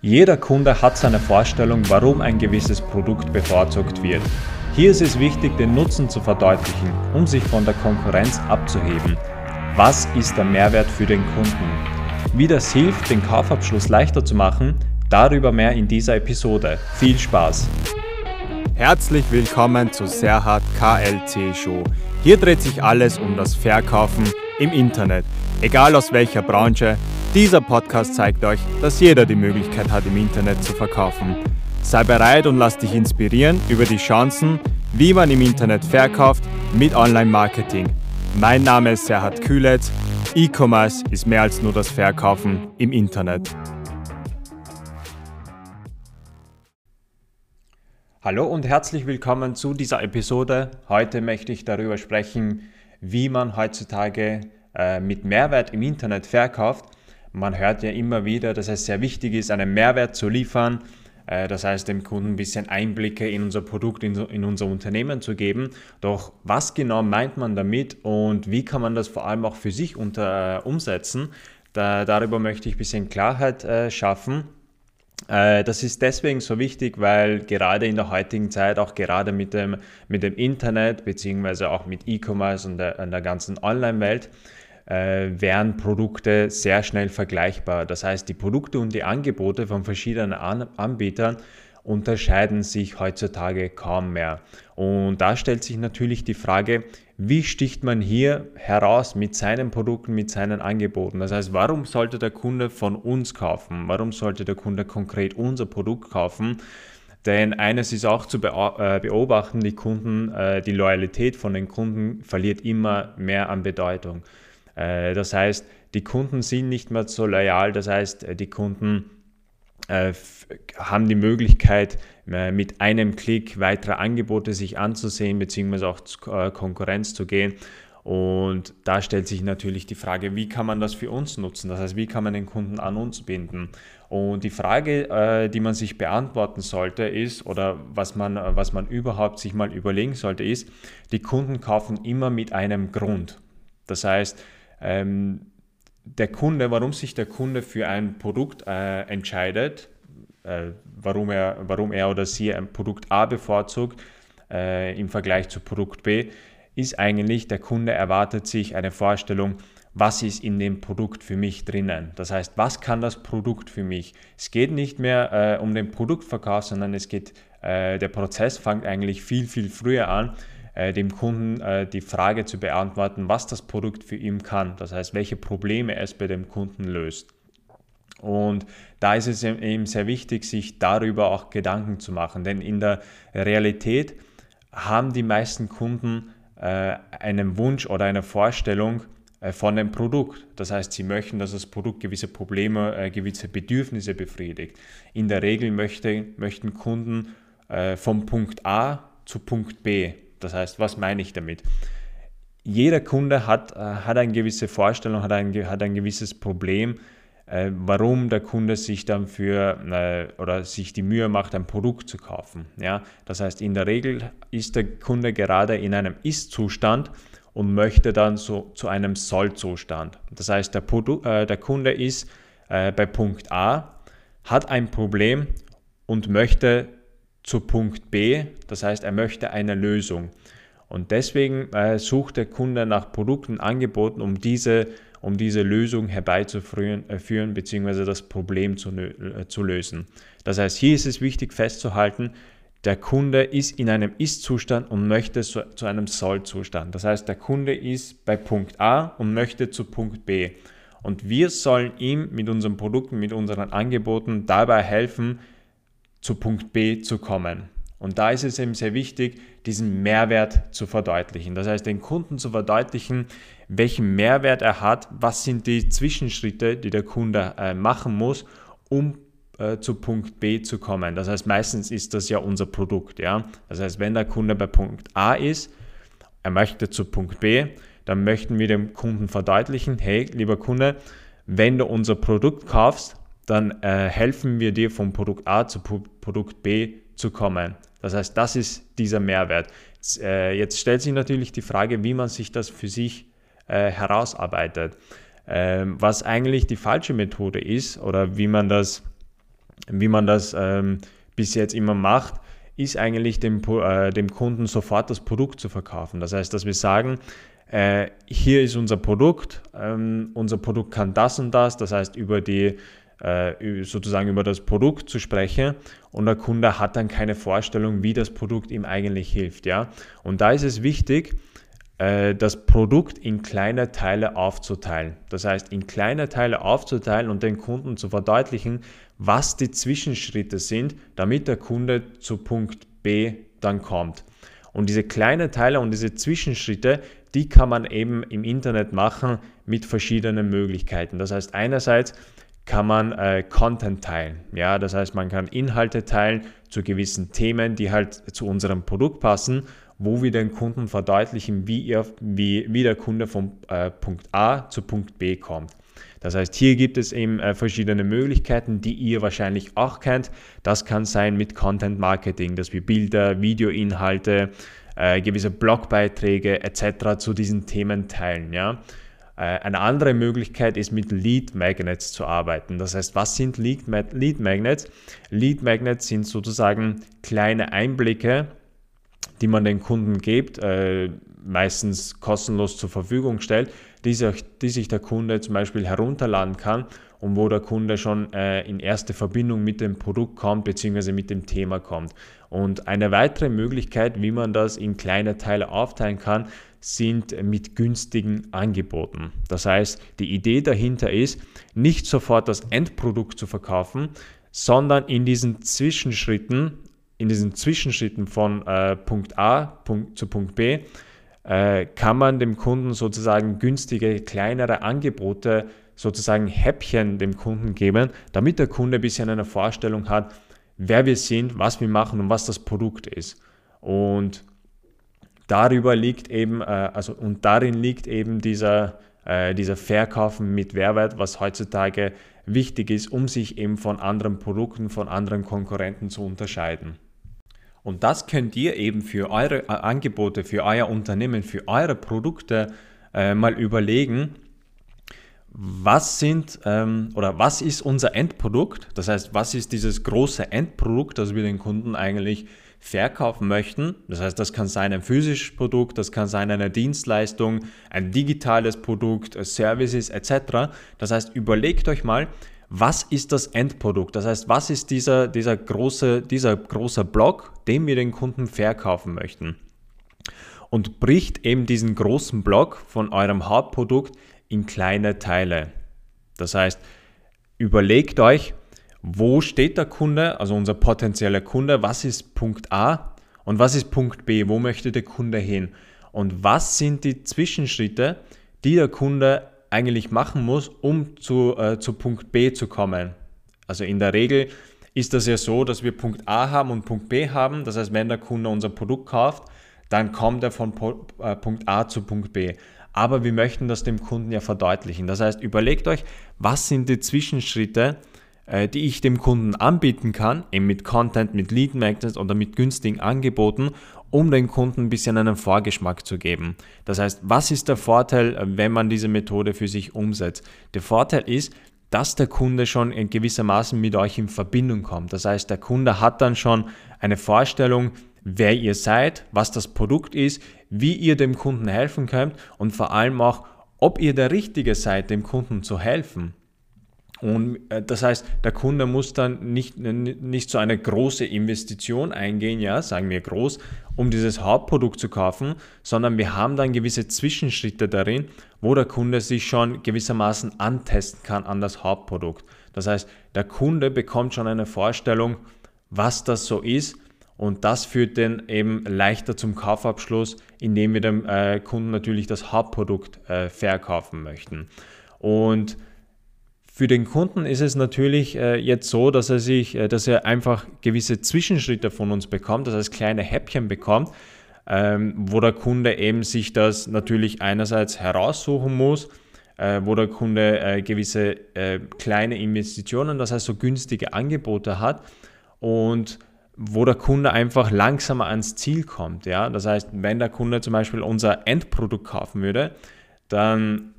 Jeder Kunde hat seine Vorstellung, warum ein gewisses Produkt bevorzugt wird. Hier ist es wichtig, den Nutzen zu verdeutlichen, um sich von der Konkurrenz abzuheben. Was ist der Mehrwert für den Kunden? Wie das hilft, den Kaufabschluss leichter zu machen, darüber mehr in dieser Episode. Viel Spaß! Herzlich willkommen zu Serhat KLC Show. Hier dreht sich alles um das Verkaufen im Internet, egal aus welcher Branche, dieser Podcast zeigt euch, dass jeder die Möglichkeit hat, im Internet zu verkaufen. Sei bereit und lass dich inspirieren über die Chancen, wie man im Internet verkauft mit Online-Marketing. Mein Name ist Serhat Kühletz. E-Commerce ist mehr als nur das Verkaufen im Internet. Hallo und herzlich willkommen zu dieser Episode. Heute möchte ich darüber sprechen, wie man heutzutage äh, mit Mehrwert im Internet verkauft. Man hört ja immer wieder, dass es sehr wichtig ist, einen Mehrwert zu liefern. Äh, das heißt, dem Kunden ein bisschen Einblicke in unser Produkt, in unser Unternehmen zu geben. Doch was genau meint man damit und wie kann man das vor allem auch für sich unter, äh, umsetzen? Da, darüber möchte ich ein bisschen Klarheit äh, schaffen. Äh, das ist deswegen so wichtig, weil gerade in der heutigen Zeit, auch gerade mit dem, mit dem Internet, beziehungsweise auch mit E-Commerce und der, und der ganzen Online-Welt, äh, wären Produkte sehr schnell vergleichbar. Das heißt, die Produkte und die Angebote von verschiedenen An Anbietern unterscheiden sich heutzutage kaum mehr. Und da stellt sich natürlich die Frage, wie sticht man hier heraus mit seinen Produkten, mit seinen Angeboten? Das heißt, warum sollte der Kunde von uns kaufen? Warum sollte der Kunde konkret unser Produkt kaufen? Denn eines ist auch zu äh, beobachten, die Kunden, äh, die Loyalität von den Kunden verliert immer mehr an Bedeutung. Äh, das heißt, die Kunden sind nicht mehr so loyal, das heißt, äh, die Kunden äh, haben die Möglichkeit, mit einem Klick weitere Angebote sich anzusehen, beziehungsweise auch Konkurrenz zu gehen. Und da stellt sich natürlich die Frage, wie kann man das für uns nutzen? Das heißt, wie kann man den Kunden an uns binden? Und die Frage, die man sich beantworten sollte, ist, oder was man, was man überhaupt sich mal überlegen sollte, ist, die Kunden kaufen immer mit einem Grund. Das heißt, ähm, der Kunde, warum sich der Kunde für ein Produkt äh, entscheidet, äh, warum, er, warum er oder sie ein Produkt A bevorzugt äh, im Vergleich zu Produkt B, ist eigentlich, der Kunde erwartet sich eine Vorstellung, was ist in dem Produkt für mich drinnen. Das heißt, was kann das Produkt für mich? Es geht nicht mehr äh, um den Produktverkauf, sondern es geht, äh, der Prozess fängt eigentlich viel, viel früher an äh, dem Kunden äh, die Frage zu beantworten, was das Produkt für ihn kann. Das heißt, welche Probleme es bei dem Kunden löst. Und da ist es eben sehr wichtig, sich darüber auch Gedanken zu machen, denn in der Realität haben die meisten Kunden äh, einen Wunsch oder eine Vorstellung äh, von dem Produkt. Das heißt, sie möchten, dass das Produkt gewisse Probleme, äh, gewisse Bedürfnisse befriedigt. In der Regel möchte, möchten Kunden äh, vom Punkt A zu Punkt B das heißt, was meine ich damit? Jeder Kunde hat, äh, hat eine gewisse Vorstellung, hat ein, hat ein gewisses Problem, äh, warum der Kunde sich dann für äh, oder sich die Mühe macht, ein Produkt zu kaufen. Ja? Das heißt, in der Regel ist der Kunde gerade in einem Ist-Zustand und möchte dann so zu einem Soll-Zustand. Das heißt, der, Produ äh, der Kunde ist äh, bei Punkt A, hat ein Problem und möchte zu Punkt B. Das heißt, er möchte eine Lösung. Und deswegen äh, sucht der Kunde nach Produkten, Angeboten, um diese, um diese Lösung herbeizuführen äh, bzw. das Problem zu, äh, zu lösen. Das heißt, hier ist es wichtig festzuhalten, der Kunde ist in einem Ist-Zustand und möchte zu, zu einem Soll-Zustand. Das heißt, der Kunde ist bei Punkt A und möchte zu Punkt B. Und wir sollen ihm mit unseren Produkten, mit unseren Angeboten dabei helfen, zu Punkt B zu kommen. Und da ist es eben sehr wichtig, diesen Mehrwert zu verdeutlichen. Das heißt, den Kunden zu verdeutlichen, welchen Mehrwert er hat, was sind die Zwischenschritte, die der Kunde äh, machen muss, um äh, zu Punkt B zu kommen. Das heißt, meistens ist das ja unser Produkt. Ja? Das heißt, wenn der Kunde bei Punkt A ist, er möchte zu Punkt B, dann möchten wir dem Kunden verdeutlichen, hey, lieber Kunde, wenn du unser Produkt kaufst, dann äh, helfen wir dir vom Produkt A zu Produkt B zu kommen. Das heißt, das ist dieser Mehrwert. Jetzt, äh, jetzt stellt sich natürlich die Frage, wie man sich das für sich äh, herausarbeitet. Ähm, was eigentlich die falsche Methode ist oder wie man das wie man das ähm, bis jetzt immer macht, ist eigentlich dem, äh, dem Kunden sofort das Produkt zu verkaufen. Das heißt, dass wir sagen, äh, hier ist unser Produkt, ähm, unser Produkt kann das und das, das heißt über die sozusagen über das Produkt zu sprechen und der Kunde hat dann keine Vorstellung, wie das Produkt ihm eigentlich hilft. Ja? Und da ist es wichtig, äh, das Produkt in kleine Teile aufzuteilen. Das heißt, in kleine Teile aufzuteilen und den Kunden zu verdeutlichen, was die Zwischenschritte sind, damit der Kunde zu Punkt B dann kommt. Und diese kleinen Teile und diese Zwischenschritte, die kann man eben im Internet machen mit verschiedenen Möglichkeiten. Das heißt, einerseits kann man äh, Content teilen. Ja, das heißt, man kann Inhalte teilen zu gewissen Themen, die halt zu unserem Produkt passen, wo wir den Kunden verdeutlichen, wie, ihr, wie, wie der Kunde von äh, Punkt A zu Punkt B kommt. Das heißt, hier gibt es eben äh, verschiedene Möglichkeiten, die ihr wahrscheinlich auch kennt. Das kann sein mit Content Marketing, dass wir Bilder, Videoinhalte, äh, gewisse Blogbeiträge etc. zu diesen Themen teilen. Ja? Äh, eine andere Möglichkeit ist mit Lead Magnets zu arbeiten. Das heißt, was sind Lead, Magnets? Lead Magnets sind sozusagen kleine Einblicke, die man den Kunden gibt, äh, meistens kostenlos zur Verfügung stellt, die sich, der Kunde zum Beispiel herunterladen kann und wo der Kunde schon äh, in erste Verbindung mit dem Produkt kommt bzw. mit dem Thema kommt. Und eine weitere Möglichkeit, wie man das in kleine Teile aufteilen kann, sind mit günstigen Angeboten. Das heißt, die Idee dahinter ist, nicht sofort das Endprodukt zu verkaufen, sondern in diesen Zwischenschritten, in diesen Zwischenschritten von äh, Punkt A Punkt, zu Punkt B, äh, kann man dem Kunden sozusagen günstige, kleinere Angebote, sozusagen Häppchen dem Kunden geben, damit der Kunde ein bisschen eine Vorstellung hat, wer wir sind, was wir machen und was das Produkt ist. Und darüber liegt eben, äh, also und darin liegt eben dieser, äh, dieser Verkaufen mit Mehrwert, was heutzutage wichtig ist, um sich eben von anderen Produkten, von anderen Konkurrenten zu unterscheiden. Und das könnt ihr eben für eure äh, Angebote, für euer Unternehmen, für eure Produkte äh, mal überlegen. Was sind ähm, oder was ist unser Endprodukt? Das heißt, was ist dieses große Endprodukt, das wir den Kunden eigentlich verkaufen möchten? Das heißt, das kann sein ein physisches Produkt, das kann sein eine Dienstleistung, ein digitales Produkt, Services etc. Das heißt, überlegt euch mal, was ist das Endprodukt? Das heißt, was ist dieser, dieser, große, dieser große Block, den wir den Kunden verkaufen möchten? Und bricht eben diesen großen Block von eurem Hauptprodukt in kleine Teile. Das heißt, überlegt euch, wo steht der Kunde, also unser potenzieller Kunde, was ist Punkt A und was ist Punkt B, wo möchte der Kunde hin und was sind die Zwischenschritte, die der Kunde eigentlich machen muss, um zu, äh, zu Punkt B zu kommen. Also in der Regel ist das ja so, dass wir Punkt A haben und Punkt B haben. Das heißt, wenn der Kunde unser Produkt kauft, dann kommt er von äh, Punkt A zu Punkt B. Aber wir möchten das dem Kunden ja verdeutlichen. Das heißt, überlegt euch, was sind die Zwischenschritte, äh, die ich dem Kunden anbieten kann, eben mit Content, mit Lead Magnets oder mit günstigen Angeboten, um den Kunden ein bisschen einen Vorgeschmack zu geben. Das heißt, was ist der Vorteil, äh, wenn man diese Methode für sich umsetzt? Der Vorteil ist, dass der Kunde schon in gewissermaßen mit euch in Verbindung kommt. Das heißt, der Kunde hat dann schon eine Vorstellung, wer ihr seid, was das Produkt ist, wie ihr dem Kunden helfen könnt und vor allem auch, ob ihr der Richtige seid, dem Kunden zu helfen. Und äh, das heißt, der Kunde muss dann nicht, nicht so eine große Investition eingehen, ja, sagen wir groß, um dieses Hauptprodukt zu kaufen, sondern wir haben dann gewisse Zwischenschritte darin, wo der Kunde sich schon gewissermaßen antesten kann an das Hauptprodukt. Das heißt, der Kunde bekommt schon eine Vorstellung, was das so ist und das führt den eben leichter zum Kaufabschluss, indem wir dem äh, Kunden natürlich das Hauptprodukt äh, verkaufen möchten. Und für den Kunden ist es natürlich äh, jetzt so, dass er sich, äh, dass er einfach gewisse Zwischenschritte von uns bekommt, das heißt kleine Häppchen bekommt, ähm, wo der Kunde eben sich das natürlich einerseits heraussuchen muss, äh, wo der Kunde gewisse kleine Investitionen, das heißt so günstige Angebote hat und wo der Kunde einfach langsamer ans Ziel kommt. Ja? Das heißt, wenn der Kunde zum Beispiel unser Endprodukt kaufen würde, dann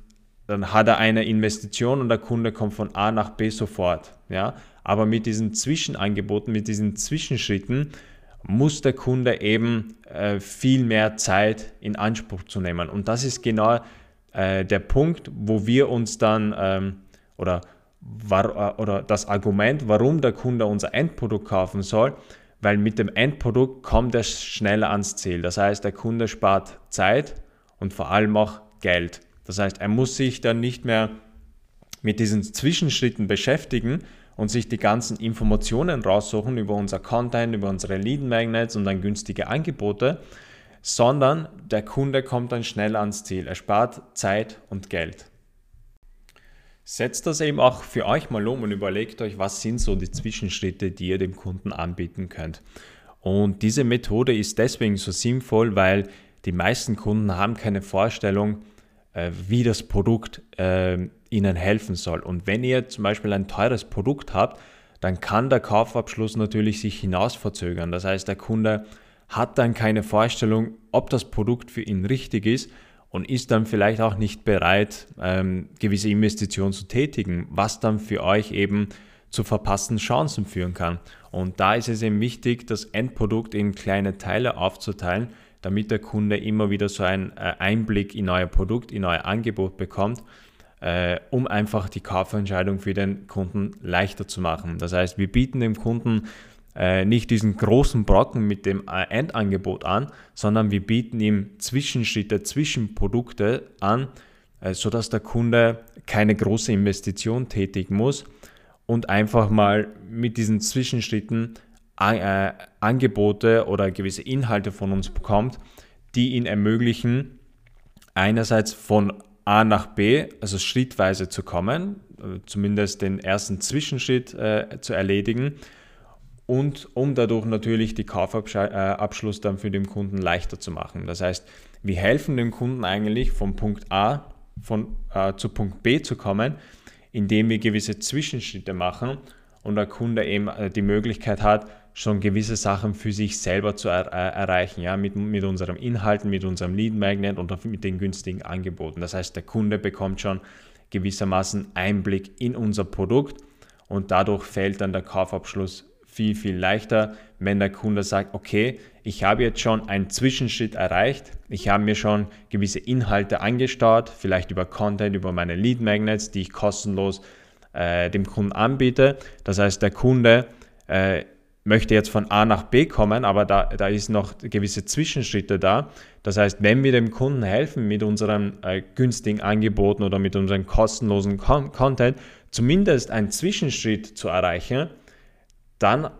dann hat er eine Investition und der Kunde kommt von A nach B sofort. Ja? aber mit diesen Zwischenangeboten, mit diesen Zwischenschritten muss der Kunde eben äh, viel mehr Zeit in Anspruch zu nehmen. Und das ist genau äh, der Punkt, wo wir uns dann ähm, oder, war, äh, oder das Argument, warum der Kunde unser Endprodukt kaufen soll, weil mit dem Endprodukt kommt er schneller ans Ziel. Das heißt, der Kunde spart Zeit und vor allem auch Geld. Das heißt, er muss sich dann nicht mehr mit diesen Zwischenschritten beschäftigen und sich die ganzen Informationen raussuchen über unser Content, über unsere Lead Magnets und dann günstige Angebote, sondern der Kunde kommt dann schnell ans Ziel. Er spart Zeit und Geld. Setzt das eben auch für euch mal um und überlegt euch, was sind so die Zwischenschritte, die ihr dem Kunden anbieten könnt. Und diese Methode ist deswegen so sinnvoll, weil die meisten Kunden haben keine Vorstellung, wie das Produkt äh, ihnen helfen soll. Und wenn ihr zum Beispiel ein teures Produkt habt, dann kann der Kaufabschluss natürlich sich hinaus verzögern. Das heißt, der Kunde hat dann keine Vorstellung, ob das Produkt für ihn richtig ist und ist dann vielleicht auch nicht bereit, ähm, gewisse Investitionen zu tätigen, was dann für euch eben zu verpassten Chancen führen kann. Und da ist es eben wichtig, das Endprodukt in kleine Teile aufzuteilen, damit der Kunde immer wieder so einen äh, Einblick in euer Produkt, in euer Angebot bekommt, äh, um einfach die Kaufentscheidung für den Kunden leichter zu machen. Das heißt, wir bieten dem Kunden äh, nicht diesen großen Brocken mit dem äh, Endangebot an, sondern wir bieten ihm Zwischenschritte, Zwischenprodukte an, sodass der Kunde keine große Investition tätigen muss und einfach mal mit diesen Zwischenschritten äh, Angebote oder gewisse Inhalte von uns bekommt, die ihn ermöglichen, einerseits von A nach B, also schrittweise zu kommen, äh, zumindest den ersten Zwischenschritt äh, zu erledigen und um dadurch natürlich die Kaufabschluss äh, dann für den Kunden leichter zu machen. Das heißt, wir helfen dem Kunden eigentlich von Punkt A von, äh, zu Punkt B zu kommen, indem wir gewisse Zwischenschritte machen und der Kunde eben die Möglichkeit hat, schon gewisse Sachen für sich selber zu er äh, erreichen, ja, mit, mit unserem Inhalten, mit unserem Lead Magnet und mit den günstigen Angeboten. Das heißt, der Kunde bekommt schon gewissermaßen Einblick in unser Produkt und dadurch fällt dann der Kaufabschluss viel, viel leichter, wenn der Kunde sagt, okay, ich habe jetzt schon einen Zwischenschritt erreicht, ich habe mir schon gewisse Inhalte angestaut, vielleicht über Content, über meine Lead Magnets, die ich kostenlos äh, dem Kunden anbiete. Das heißt, der Kunde äh, möchte jetzt von A nach B kommen, aber da, da ist noch gewisse Zwischenschritte da. Das heißt, wenn wir dem Kunden helfen mit unseren äh, günstigen Angeboten oder mit unserem kostenlosen Con Content, zumindest einen Zwischenschritt zu erreichen, dann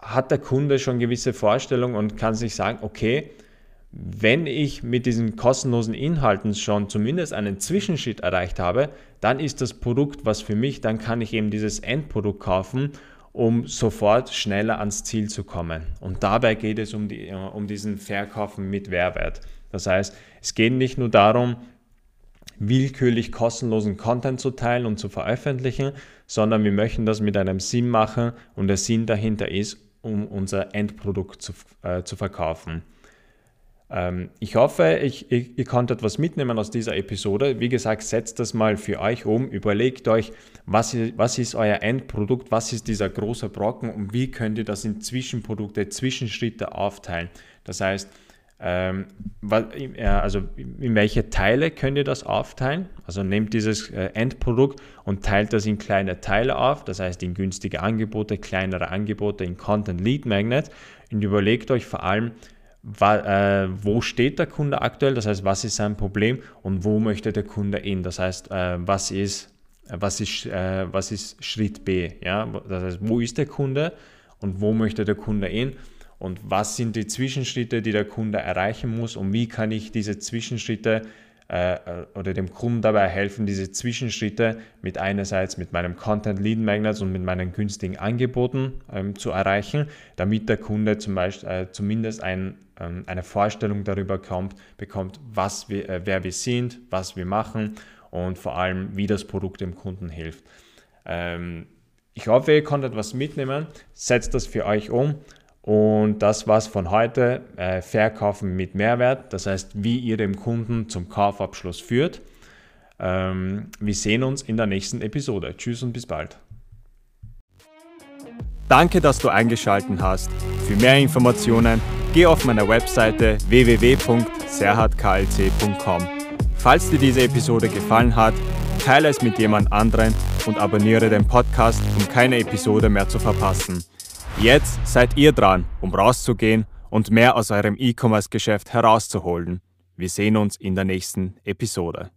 hat der Kunde schon gewisse Vorstellungen und kann sich sagen, okay, wenn ich mit diesen kostenlosen Inhalten schon zumindest einen Zwischenschritt erreicht habe, dann ist das Produkt was für mich, dann kann ich eben dieses Endprodukt kaufen, um sofort schneller ans Ziel zu kommen. Und dabei geht es um, die, um diesen Verkaufen mit Mehrwert. Das heißt, es geht nicht nur darum, willkürlich kostenlosen Content zu teilen und zu veröffentlichen, sondern wir möchten das mit einem Sinn machen und der Sinn dahinter ist, um unser Endprodukt zu, äh, zu verkaufen. Ähm, ich hoffe, ich, ich, ihr konntet was mitnehmen aus dieser Episode. Wie gesagt, setzt das mal für euch um, überlegt euch, was ist, was ist euer Endprodukt, was ist dieser große Brocken und wie könnt ihr das in Zwischenprodukte, Zwischenschritte aufteilen. Das heißt, ähm, also in welche Teile könnt ihr das aufteilen? Also nehmt dieses äh, Endprodukt und teilt das in kleine Teile auf, das heißt in günstige Angebote, kleinere Angebote, in Content Lead Magnet und überlegt euch vor allem, wo steht der Kunde aktuell, das heißt, was ist sein Problem und wo möchte der Kunde hin, das heißt, äh, was ist, was ist, was ist Schritt B, ja? das heißt, wo ist der Kunde und wo möchte der Kunde hin? Und was sind die Zwischenschritte, die der Kunde erreichen muss? Und wie kann ich diese Zwischenschritte äh, äh, oder dem Kunden dabei helfen, diese Zwischenschritte mit einerseits mit meinem Content Lead Magnets und mit meinen günstigen Angeboten ähm, zu erreichen, damit der Kunde zum Beispiel äh, zumindest ein, ähm, eine Vorstellung darüber kommt, bekommt, was wir, äh, wer wir sind, was wir machen und vor allem, wie das Produkt dem Kunden hilft. Ähm, ich hoffe, ihr konntet was mitnehmen. Setzt das für euch um und das war's von heute. Äh, Verkaufen mit Mehrwert, das heißt, wie ihr dem Kunden zum Kaufabschluss führt. Ähm, wir sehen uns in der nächsten Episode. Tschüss und bis bald. Danke, dass du eingeschaltet hast. Für mehr Informationen geh auf meiner Webseite www.serhatklc.com. Falls dir diese Episode gefallen hat, teile es mit jemand anderen und abonniere den Podcast, um keine Episode mehr zu verpassen. Jetzt seid ihr dran, um rauszugehen und mehr aus eurem E-Commerce-Geschäft herauszuholen. Wir sehen uns in der nächsten Episode.